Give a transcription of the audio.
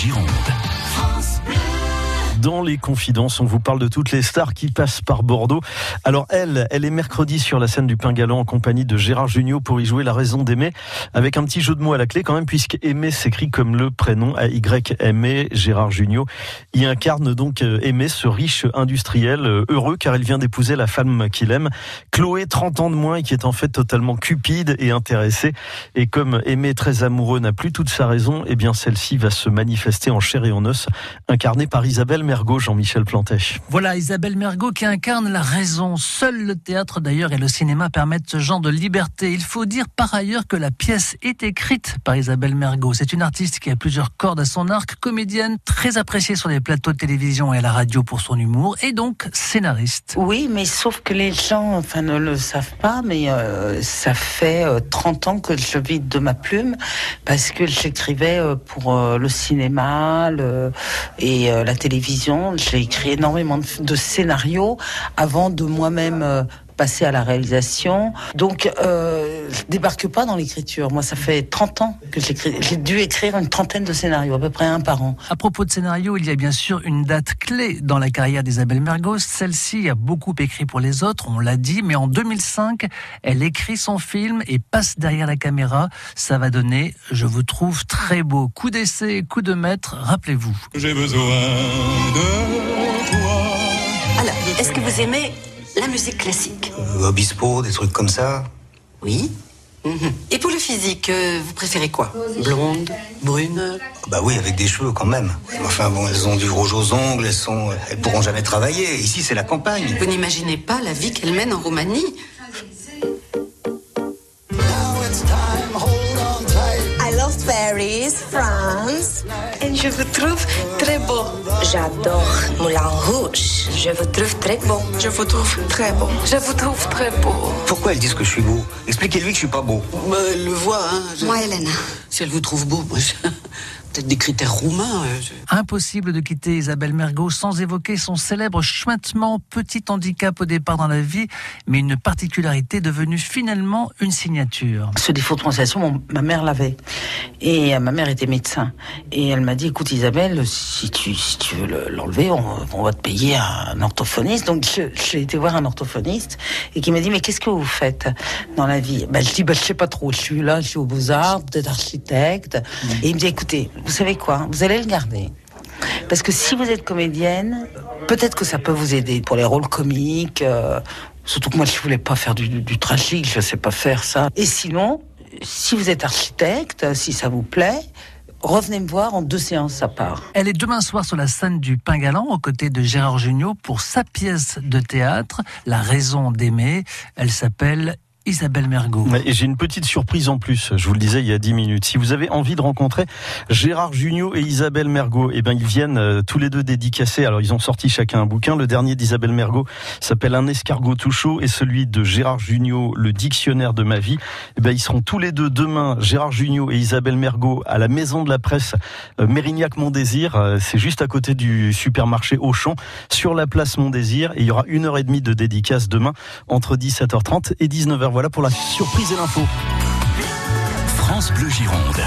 Gironde. Dans les confidences, on vous parle de toutes les stars qui passent par Bordeaux. Alors elle, elle est mercredi sur la scène du Pain Galant en compagnie de Gérard Jugnot pour y jouer La raison d'aimer, avec un petit jeu de mots à la clé quand même, puisque aimer s'écrit comme le prénom a y m Gérard Jugnot y incarne donc euh, Aimé, ce riche industriel euh, heureux car il vient d'épouser la femme qu'il aime, Chloé, 30 ans de moins et qui est en fait totalement cupide et intéressée. Et comme Aimé, très amoureux, n'a plus toute sa raison, eh bien celle-ci va se manifester en chair et en os, incarnée par Isabelle Mergot, Jean-Michel Plantèche. Voilà Isabelle Mergot qui incarne la raison. Seul le théâtre d'ailleurs et le cinéma permettent ce genre de liberté. Il faut dire par ailleurs que la pièce est écrite par Isabelle Mergot. C'est une artiste qui a plusieurs cordes à son arc, comédienne très appréciée sur les plateaux de télévision et à la radio pour son humour et donc scénariste. Oui, mais sauf que les gens enfin, ne le savent pas, mais euh, ça fait 30 euh, ans que je vis de ma plume parce que j'écrivais euh, pour le cinéma le, et la télévision j'ai écrit énormément de, scénarios avant de moi-même euh, passer à la réalisation. Donc, euh, je débarque pas dans l'écriture. Moi, ça fait 30 ans que j'écris. J'ai dû écrire une trentaine de scénarios, à peu près un par an. À propos de scénarios, il y a bien sûr une date clé dans la carrière d'Isabelle Mergos. Celle-ci a beaucoup écrit pour les autres, on l'a dit, mais en 2005, elle écrit son film et passe derrière la caméra. Ça va donner Je vous trouve très beau. Coup d'essai, coup de maître, rappelez-vous. J'ai besoin de toi. Alors, est-ce que vous aimez la musique classique euh, Obispo, des trucs comme ça Oui. Mhm. Et pour le physique, euh, vous préférez quoi? Blonde Brune? Bah oui, avec des cheveux quand même. Enfin bon, elles ont du rouge aux ongles, elles sont, elles pourront jamais travailler. Ici, c'est la campagne. Vous n'imaginez pas la vie qu'elles mènent en Roumanie Paris, France. Et je vous trouve très beau. J'adore Moulin Rouge. Je vous trouve très beau. Je vous trouve très beau. Je vous trouve très beau. Pourquoi elles disent que je suis beau? Expliquez-lui que je suis pas beau. Bah, elle le voit, hein. Moi, Elena. Si elle vous trouve beau, moi, je peut-être des critères roumains. Euh, Impossible de quitter Isabelle Mergot sans évoquer son célèbre chuintement, petit handicap au départ dans la vie, mais une particularité devenue finalement une signature. Ce défaut de prononciation, ma mère l'avait. Et euh, ma mère était médecin. Et elle m'a dit, écoute Isabelle, si tu, si tu veux l'enlever, on, va te payer un orthophoniste. Donc j'ai été voir un orthophoniste et qui m'a dit, mais qu'est-ce que vous faites dans la vie? Ben, Je dis, ben, je sais pas trop, je suis là, je suis au Beaux-Arts, peut-être architecte. Mmh. Et il me dit, écoutez, vous savez quoi? Vous allez le garder. Parce que si vous êtes comédienne, peut-être que ça peut vous aider pour les rôles comiques. Euh, surtout que moi, je voulais pas faire du, du, tragique, je sais pas faire ça. Et sinon, si vous êtes architecte, si ça vous plaît, revenez me voir en deux séances à part. Elle est demain soir sur la scène du Pain Galant aux côtés de Gérard Jugnot pour sa pièce de théâtre, La raison d'aimer. Elle s'appelle Isabelle Mergot. Et j'ai une petite surprise en plus, je vous le disais il y a 10 minutes. Si vous avez envie de rencontrer Gérard Jugnot et Isabelle Mergot, eh ben ils viennent euh, tous les deux dédicacés. Alors ils ont sorti chacun un bouquin. Le dernier d'Isabelle Mergot s'appelle Un escargot tout chaud et celui de Gérard Jugnot, Le dictionnaire de ma vie. Eh ben ils seront tous les deux demain, Gérard Jugnot et Isabelle Mergot, à la Maison de la Presse euh, Mérignac Montdésir. Euh, c'est juste à côté du supermarché Auchan, sur la place Montdésir. Et il y aura une heure et demie de dédicace demain entre 17h30 et 19h. Voilà pour la surprise et l'info. France Bleu Gironde.